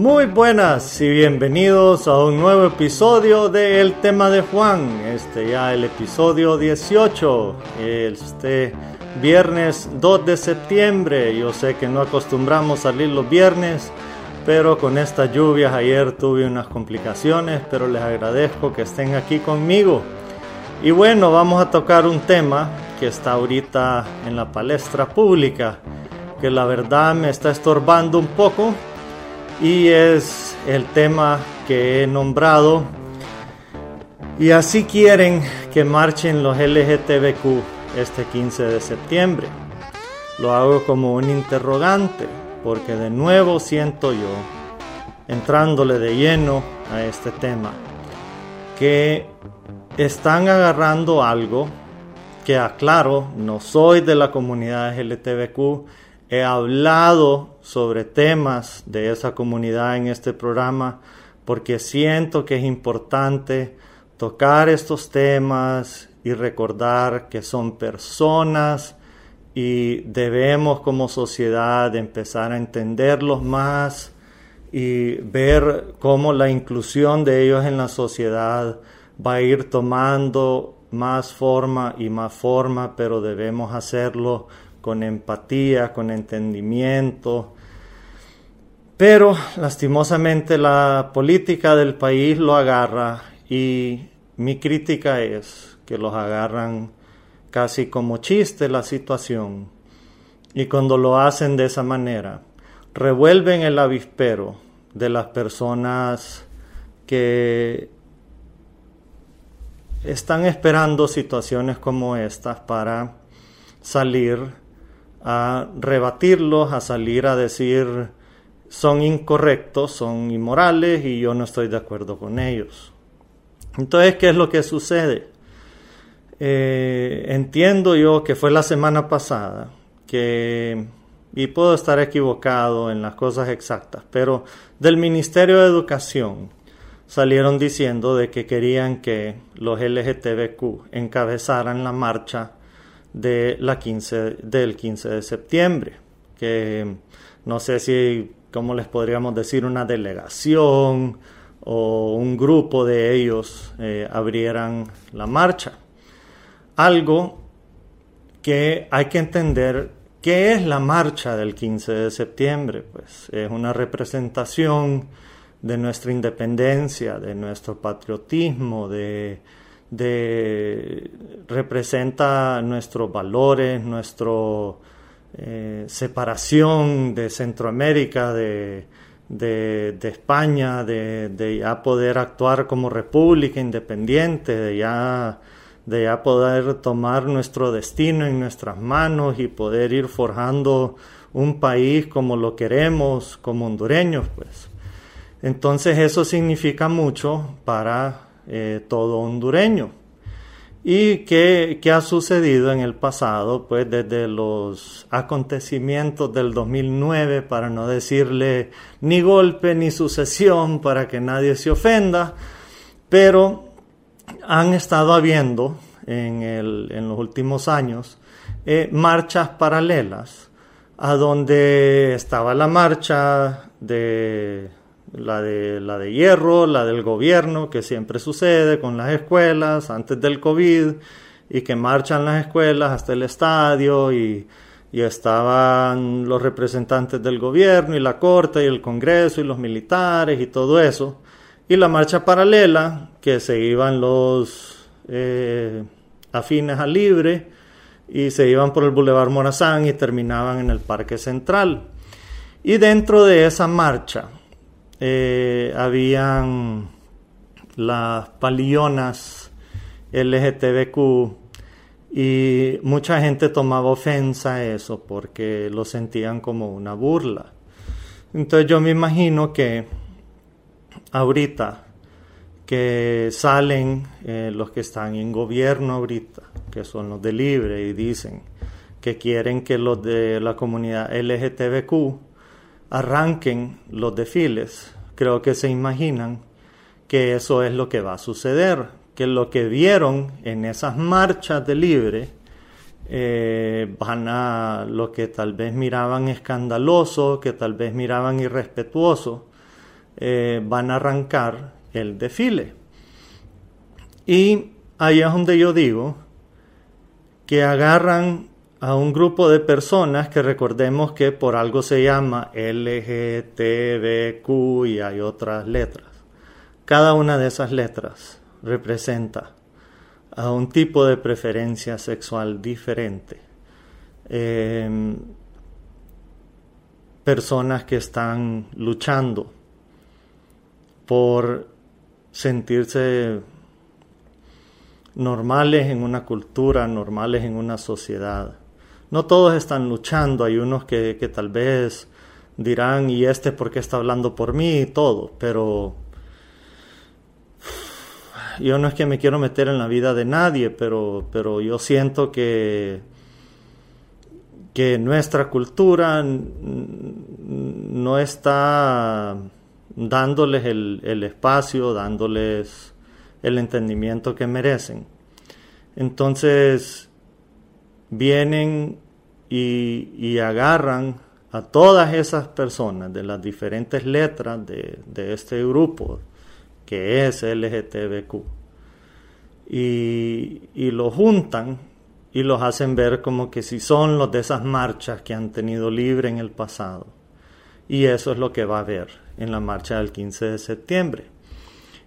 Muy buenas y bienvenidos a un nuevo episodio de El tema de Juan, este ya el episodio 18, este viernes 2 de septiembre. Yo sé que no acostumbramos salir los viernes, pero con estas lluvias ayer tuve unas complicaciones, pero les agradezco que estén aquí conmigo. Y bueno, vamos a tocar un tema que está ahorita en la palestra pública, que la verdad me está estorbando un poco y es el tema que he nombrado. Y así quieren que marchen los LGTBQ este 15 de septiembre. Lo hago como un interrogante, porque de nuevo siento yo, entrándole de lleno a este tema, que están agarrando algo que aclaro, no soy de la comunidad LGTBQ, he hablado sobre temas de esa comunidad en este programa porque siento que es importante tocar estos temas y recordar que son personas y debemos como sociedad empezar a entenderlos más y ver cómo la inclusión de ellos en la sociedad va a ir tomando más forma y más forma, pero debemos hacerlo con empatía, con entendimiento. Pero lastimosamente la política del país lo agarra y mi crítica es que los agarran casi como chiste la situación y cuando lo hacen de esa manera revuelven el avispero de las personas que están esperando situaciones como estas para salir a rebatirlos, a salir a decir son incorrectos, son inmorales y yo no estoy de acuerdo con ellos. Entonces, ¿qué es lo que sucede? Eh, entiendo yo que fue la semana pasada que, y puedo estar equivocado en las cosas exactas, pero del Ministerio de Educación salieron diciendo de que querían que los LGTBQ encabezaran la marcha de la 15, del 15 de septiembre, que no sé si, ¿cómo les podríamos decir? Una delegación o un grupo de ellos eh, abrieran la marcha. Algo que hay que entender ¿Qué es la marcha del 15 de septiembre? Pues es una representación de nuestra independencia, de nuestro patriotismo, de, de representa nuestros valores, nuestra eh, separación de Centroamérica, de, de, España, de, ya poder actuar como república independiente, de ya, de ya poder tomar nuestro destino en nuestras manos y poder ir forjando un país como lo queremos, como hondureños, pues. Entonces eso significa mucho para eh, todo hondureño. ¿Y qué, qué, ha sucedido en el pasado? Pues desde los acontecimientos del 2009, para no decirle ni golpe ni sucesión, para que nadie se ofenda, pero han estado habiendo en, el, en los últimos años eh, marchas paralelas, a donde estaba la marcha de la de, la de hierro, la del gobierno, que siempre sucede con las escuelas antes del COVID y que marchan las escuelas hasta el estadio y, y estaban los representantes del gobierno y la corte y el congreso y los militares y todo eso. Y la marcha paralela, que se iban los eh, afines a libre y se iban por el Boulevard Morazán y terminaban en el Parque Central. Y dentro de esa marcha, eh, habían las palillonas LGTBQ y mucha gente tomaba ofensa a eso porque lo sentían como una burla. Entonces yo me imagino que ahorita que salen eh, los que están en gobierno ahorita, que son los de Libre, y dicen que quieren que los de la comunidad LGTBQ arranquen los desfiles, creo que se imaginan que eso es lo que va a suceder, que lo que vieron en esas marchas de libre eh, van a lo que tal vez miraban escandaloso, que tal vez miraban irrespetuoso, eh, van a arrancar el desfile. Y ahí es donde yo digo que agarran a un grupo de personas que recordemos que por algo se llama LGTBQ y hay otras letras. Cada una de esas letras representa a un tipo de preferencia sexual diferente. Em, personas que están luchando por sentirse normales en una cultura, normales en una sociedad. No todos están luchando, hay unos que, que tal vez dirán, ¿y este por qué está hablando por mí? y todo, pero yo no es que me quiero meter en la vida de nadie, pero, pero yo siento que, que nuestra cultura no está dándoles el, el espacio, dándoles el entendimiento que merecen. Entonces vienen y, y, agarran a todas esas personas de las diferentes letras de, de este grupo que es LGTBQ. Y, y los juntan y los hacen ver como que si son los de esas marchas que han tenido libre en el pasado. Y eso es lo que va a haber en la marcha del 15 de septiembre.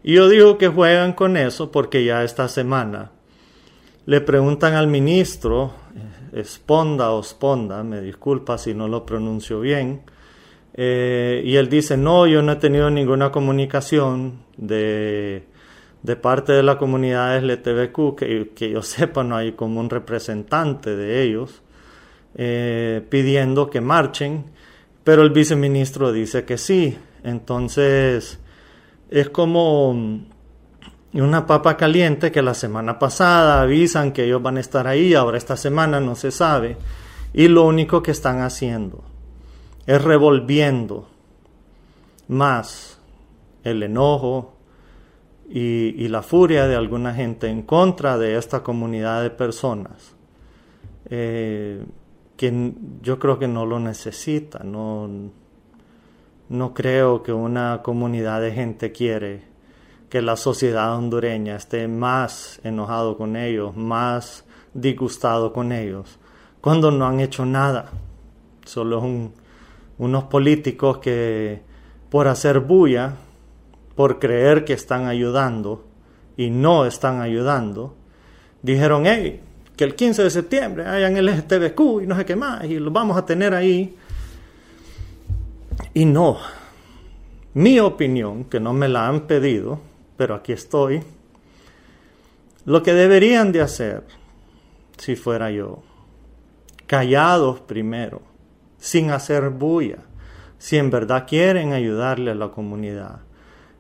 Y yo digo que juegan con eso porque ya esta semana le preguntan al ministro, Esponda o Sponda, me disculpa si no lo pronuncio bien, eh, y él dice, no, yo no he tenido ninguna comunicación de, de parte de la comunidad LTBQ, que, que, yo sepa, no hay como un representante de ellos, eh, pidiendo que marchen, pero el viceministro dice que sí. Entonces, es como una papa caliente que la semana pasada avisan que ellos van a estar ahí, ahora esta semana no se sabe, y lo único que están haciendo es revolviendo más el enojo y, la furia de alguna gente en contra de esta comunidad de personas eh, que yo creo que no lo necesita, no, no creo que una comunidad de gente quiere que la sociedad hondureña esté más enojado con ellos, más disgustado con ellos, cuando no han hecho nada. Solo unos políticos que por hacer bulla, por creer que están ayudando y no están ayudando, dijeron, hey, que el 15 de septiembre hayan el LGTBQ y no sé qué más, y lo vamos a tener ahí. Y no, mi opinión, que no me la han pedido, pero aquí estoy, lo que deberían de hacer, si fuera yo, callados primero, sin hacer bulla, si en verdad quieren ayudarle a la comunidad,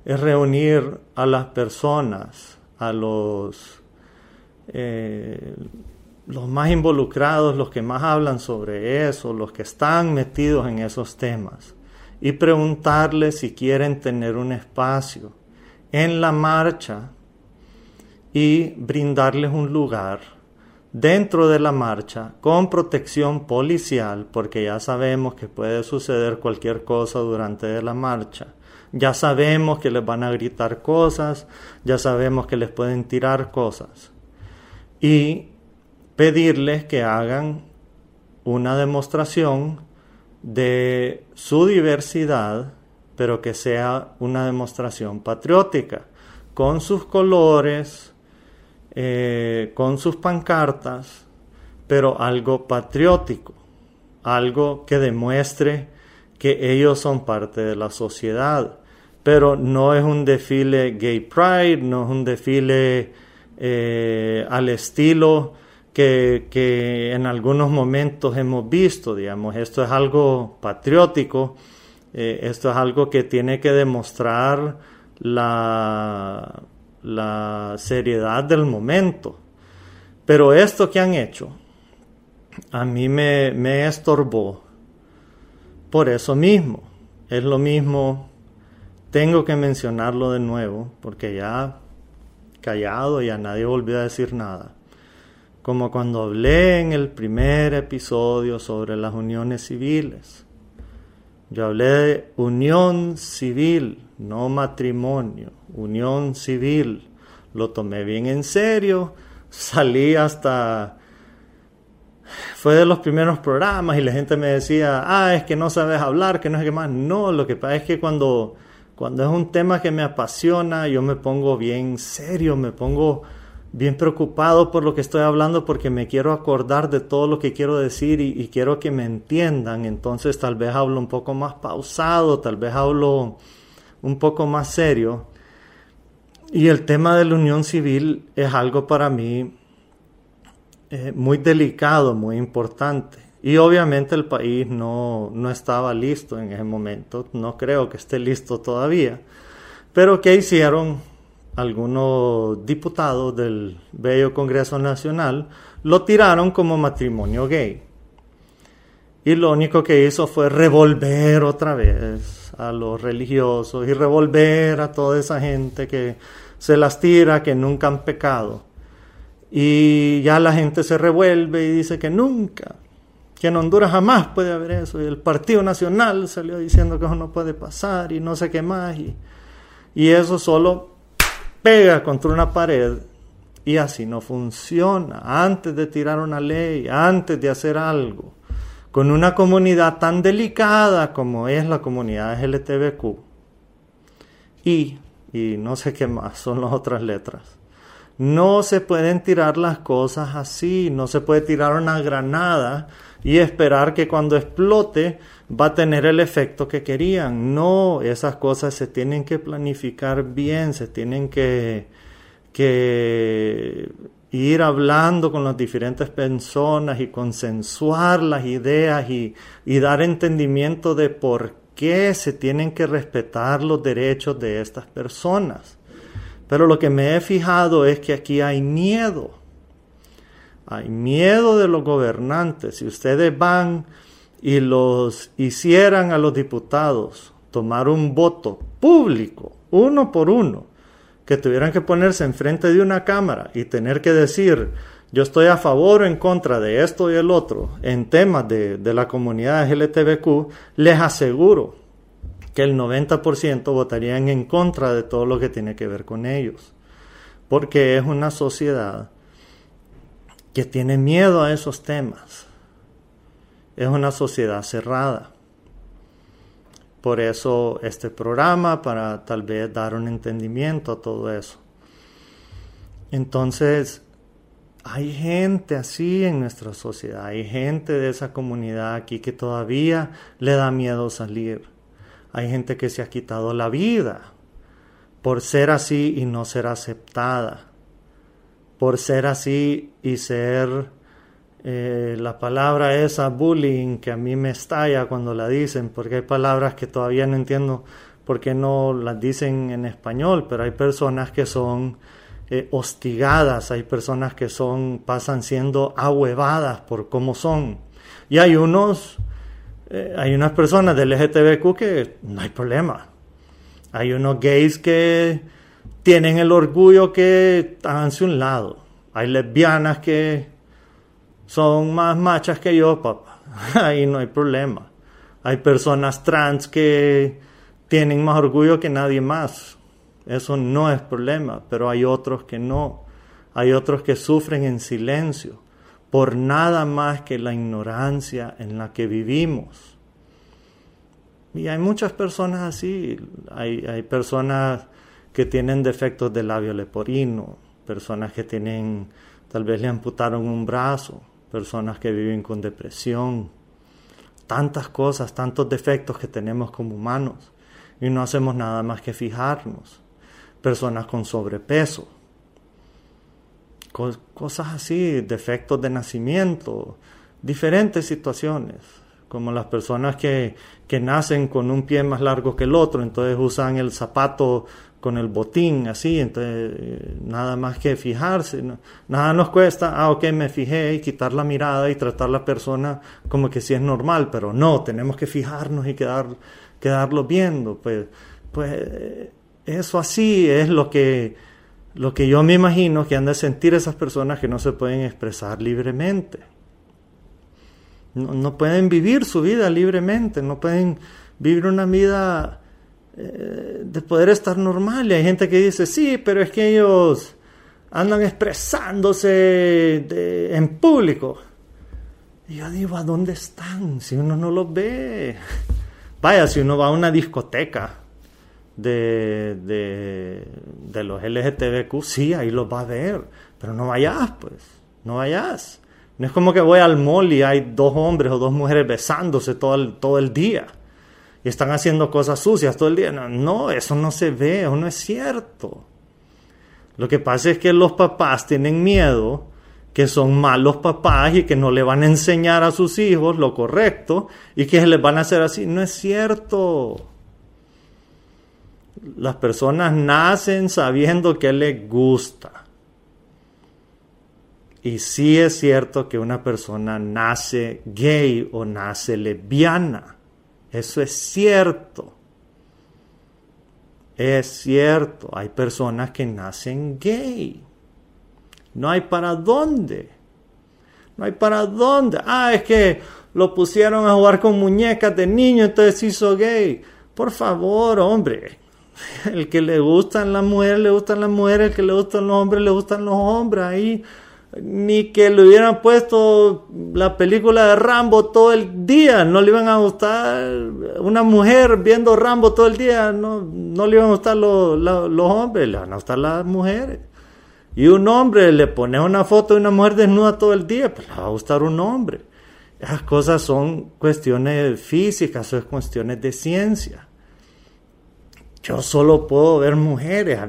es reunir a las personas, a los, eh, los más involucrados, los que más hablan sobre eso, los que están metidos en esos temas, y preguntarles si quieren tener un espacio en la marcha y brindarles un lugar dentro de la marcha con protección policial, porque ya sabemos que puede suceder cualquier cosa durante la marcha. Ya sabemos que les van a gritar cosas, ya sabemos que les pueden tirar cosas. Y pedirles que hagan una demostración de su diversidad, pero que sea una demostración patriótica, con sus colores, eh, con sus pancartas, pero algo patriótico, algo que demuestre que ellos son parte de la sociedad. Pero no es un desfile gay pride, no es un desfile eh, al estilo que, que, en algunos momentos hemos visto, digamos, esto es algo patriótico, eh, esto es algo que tiene que demostrar la, seriedad del momento. Pero esto que han hecho, a mí me, me estorbó por eso mismo. Es lo mismo, tengo que mencionarlo de nuevo, porque ya callado, ya nadie volvió a decir nada. Como cuando hablé en el primer episodio sobre las uniones civiles. Yo hablé de unión civil, no matrimonio, unión civil. Lo tomé bien en serio, salí hasta... Fue de los primeros programas y la gente me decía, ah, es que no sabes hablar, que no sé qué más. No, lo que pasa es que cuando, cuando es un tema que me apasiona, yo me pongo bien serio, me pongo bien preocupado por lo que estoy hablando porque me quiero acordar de todo lo que quiero decir y, quiero que me entiendan. Entonces tal vez hablo un poco más pausado, tal vez hablo un poco más serio. Y el tema de la unión civil es algo para mí eh, muy delicado, muy importante. Y obviamente el país no, no estaba listo en ese momento, no creo que esté listo todavía. Pero ¿qué hicieron? Algunos diputados del bello Congreso Nacional lo tiraron como matrimonio gay. Y lo único que hizo fue revolver otra vez a los religiosos y revolver a toda esa gente que se las tira, que nunca han pecado. Y ya la gente se revuelve y dice que nunca, que en Honduras jamás puede haber eso. Y el Partido Nacional salió diciendo que eso no puede pasar y no sé qué más. Y, y eso solo pega contra una pared y así no funciona. Antes de tirar una ley, antes de hacer algo, con una comunidad tan delicada como es la comunidad LGTBQ, y, y no sé qué más, son las otras letras. No se pueden tirar las cosas así, no se puede tirar una granada y esperar que cuando explote va a tener el efecto que querían. No, esas cosas se tienen que planificar bien, se tienen que, ir hablando con las diferentes personas y consensuar las ideas y dar entendimiento de por qué se tienen que respetar los derechos de estas personas. Pero lo que me he fijado es que aquí hay miedo. Hay miedo de los gobernantes. Si ustedes van y los hicieran a los diputados tomar un voto público, uno por uno, que tuvieran que ponerse enfrente de una cámara y tener que decir yo estoy a favor o en contra de esto y el otro en temas de, de la comunidad LGTBQ, les aseguro que el 90% votarían en contra de todo lo que tiene que ver con ellos. Porque es una sociedad que tiene miedo a esos temas es una sociedad cerrada. Por eso este programa, para tal vez dar un entendimiento a todo eso. Entonces, hay gente así en nuestra sociedad, hay gente de esa comunidad aquí que todavía le da miedo salir. Hay gente que se ha quitado la vida por ser así y no ser aceptada, por ser así y ser eh, la palabra esa bullying que a mí me estalla cuando la dicen, porque hay palabras que todavía no entiendo por qué no las dicen en español, pero hay personas que son eh, hostigadas, hay personas que son, pasan siendo ahuevadas por cómo son. Y hay unos, eh, hay unas personas del LGTBQ que no hay problema. Hay unos gays que tienen el orgullo que hacia un lado. Hay lesbianas que son más machas que yo, papá. Ahí no hay problema. Hay personas trans que tienen más orgullo que nadie más. Eso no es problema, pero hay otros que no. Hay otros que sufren en silencio por nada más que la ignorancia en la que vivimos. Y hay muchas personas así. Hay personas que tienen defectos de labio leporino, personas que tienen, tal vez le amputaron un brazo, personas que viven con depresión, tantas cosas, tantos defectos que tenemos como humanos y no hacemos nada más que fijarnos. Personas con sobrepeso, cosas así, defectos de nacimiento, diferentes situaciones, como las personas que, que nacen con un pie más largo que el otro, entonces usan el zapato con el botín, así, entonces eh, nada más que fijarse, nada nos cuesta, ah, ok, me fijé y quitar la mirada y tratar a la persona como que si es normal, pero no, tenemos que fijarnos y quedar, quedarlo viendo, pues, pues eso así es lo que, lo que yo me imagino que han de sentir esas personas que no se pueden expresar libremente. no pueden vivir su vida libremente, no pueden vivir una vida eh, de poder estar normal. Y hay gente que dice, sí, pero es que ellos andan expresándose en público. Y yo digo, ¿a dónde están? Si uno no los ve. Vaya, si uno va a una discoteca de, de, los LGTBQ, sí, ahí los va a ver. Pero no vayas, pues. No vayas. No es como que voy al mall y hay dos hombres o dos mujeres besándose todo el, todo el día y están haciendo cosas sucias todo el día. No, eso no se ve, eso no es cierto. Lo que pasa es que los papás tienen miedo que son malos papás y que no le van a enseñar a sus hijos lo correcto y que les van a hacer así. No es cierto. Las personas nacen sabiendo que les gusta. Y sí es cierto que una persona nace gay o nace lesbiana. Eso es cierto. Es cierto. Hay personas que nacen gay. No hay para dónde. No hay para dónde. Ah, es que lo pusieron a jugar con muñecas de niño, entonces hizo gay. Por favor, hombre. El que le gustan las mujeres, le gustan las mujeres. El que le gustan los hombres, le gustan los hombres. Ahí ni que le hubieran puesto la película de Rambo todo el día, no le iban a gustar una mujer viendo Rambo todo el día, no, no le iban a gustar los, los, hombres, le van a gustar las mujeres. Y un hombre le pone una foto de una mujer desnuda todo el día, pues le va a gustar un hombre. Esas cosas son cuestiones físicas, son cuestiones de ciencia. Yo solo puedo ver mujeres,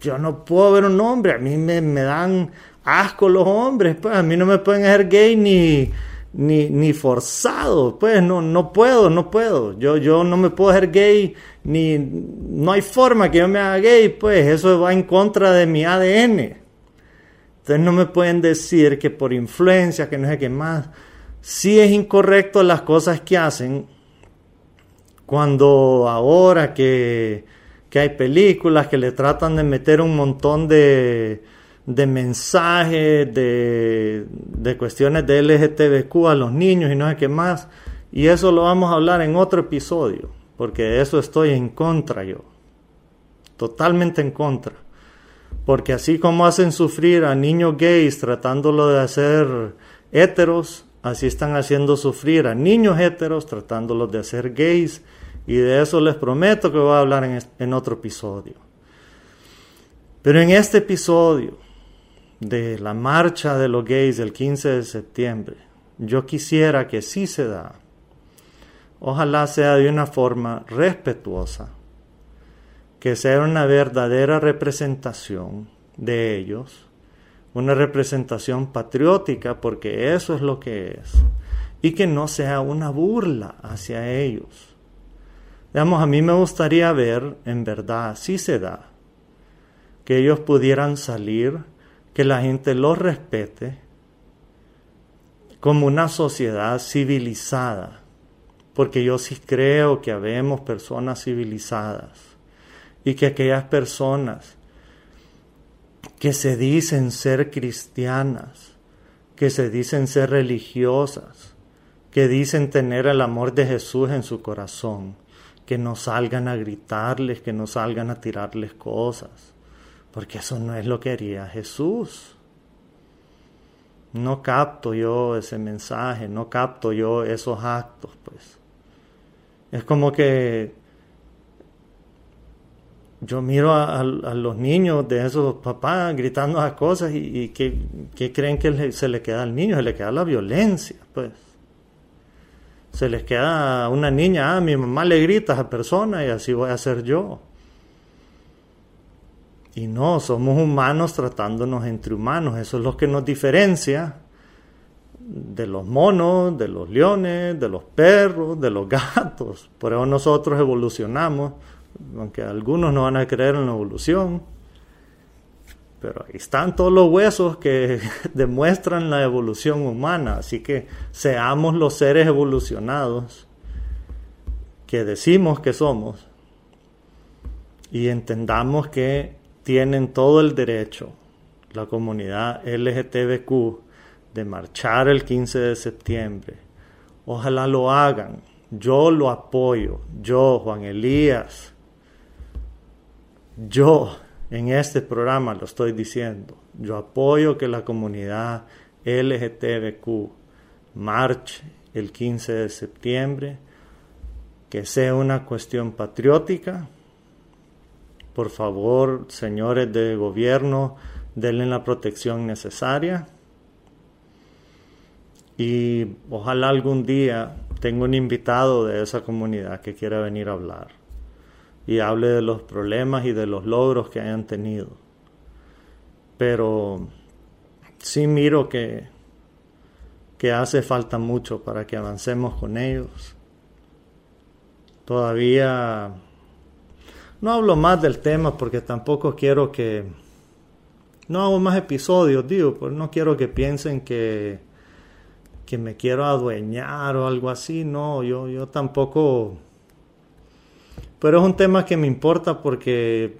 yo, no puedo ver un hombre, a mí me, me dan asco los hombres, pues a mí no me pueden hacer gay ni, ni, forzado, pues no, no puedo, no puedo. Yo, yo no me puedo hacer gay, ni no hay forma que yo me haga gay, pues eso va en contra de mi ADN. Entonces no me pueden decir que por influencia, que no sé qué más, sí es incorrecto las cosas que hacen cuando ahora que, que hay películas que le tratan de meter un montón de, de mensajes, de, de cuestiones de LGTBQ a los niños y no sé qué más. Y eso lo vamos a hablar en otro episodio, porque de eso estoy en contra yo. Totalmente en contra. Porque así como hacen sufrir a niños gays tratándolo de hacer héteros, así están haciendo sufrir a niños héteros tratándolos de hacer gays. Y de eso les prometo que voy a hablar en, en otro episodio. Pero en este episodio de la marcha de los gays del 15 de septiembre, yo quisiera que sí se da. Ojalá sea de una forma respetuosa, que sea una verdadera representación de ellos, una representación patriótica, porque eso es lo que es, y que no sea una burla hacia ellos. Digamos, a mí me gustaría ver, en verdad, si se da, que ellos pudieran salir que la gente lo respete como una sociedad civilizada, porque yo sí creo que habemos personas civilizadas y que aquellas personas que se dicen ser cristianas, que se dicen ser religiosas, que dicen tener el amor de Jesús en su corazón, que no salgan a gritarles, que no salgan a tirarles cosas, porque eso no es lo que haría Jesús. No capto yo ese mensaje, no capto yo esos actos, pues. Es como que yo miro a, los niños de esos papás gritando esas cosas y, que, creen que se le queda al niño, se le queda la violencia, pues. Se les queda a una niña, ah, mi mamá le grita a esa persona y así voy a hacer yo. Y no, somos humanos tratándonos entre humanos. Eso es lo que nos diferencia de los monos, de los leones, de los perros, de los gatos. Por eso nosotros evolucionamos, aunque algunos no van a creer en la evolución. Pero ahí están todos los huesos que demuestran la evolución humana. Así que seamos los seres evolucionados que decimos que somos y entendamos que tienen todo el derecho, la comunidad LGTBQ, de marchar el 15 de septiembre. Ojalá lo hagan. Yo lo apoyo. Yo, Juan Elías, yo en este programa lo estoy diciendo, yo apoyo que la comunidad LGTBQ marche el 15 de septiembre, que sea una cuestión patriótica. Por favor, señores de gobierno, denle la protección necesaria. Y ojalá algún día tenga un invitado de esa comunidad que quiera venir a hablar y hable de los problemas y de los logros que hayan tenido. Pero sí miro que que hace falta mucho para que avancemos con ellos. Todavía no hablo más del tema porque tampoco quiero que... No hago más episodios, digo, pues no quiero que piensen que, que me quiero adueñar o algo así. No, yo, yo tampoco... Pero es un tema que me importa porque...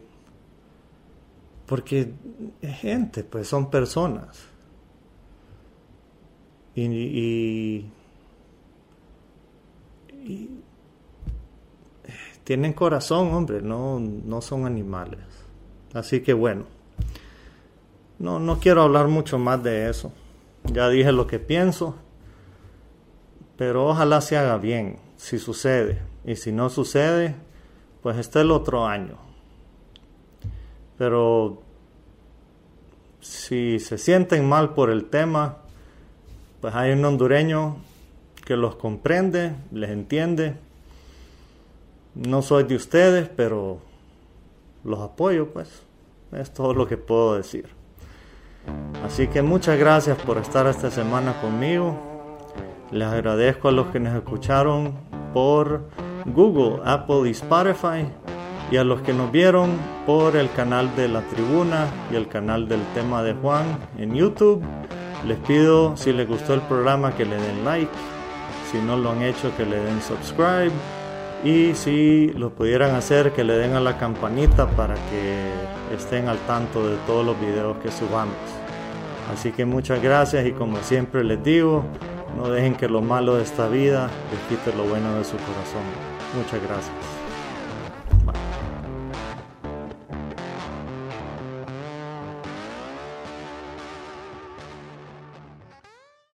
Porque es gente, pues son personas y, tienen corazón, hombre, no, no son animales. Así que bueno, no, no quiero hablar mucho más de eso. Ya dije lo que pienso, pero ojalá se haga bien, si sucede. Y si no sucede, pues está el otro año. Pero si se sienten mal por el tema, pues hay un hondureño que los comprende, les entiende. No soy de ustedes, pero los apoyo, pues. Es todo lo que puedo decir. Así que muchas gracias por estar esta semana conmigo. Les agradezco a los que nos escucharon por Google, Apple y Spotify. Y a los que nos vieron por el canal de la tribuna y el canal del tema de Juan en YouTube. Les pido, si les gustó el programa, que le den like. Si no lo han hecho, que le den subscribe. Y si lo pudieran hacer, que le den a la campanita para que estén al tanto de todos los videos que subamos. Así que muchas gracias y como siempre les digo, no dejen que lo malo de esta vida les quite lo bueno de su corazón. Muchas gracias.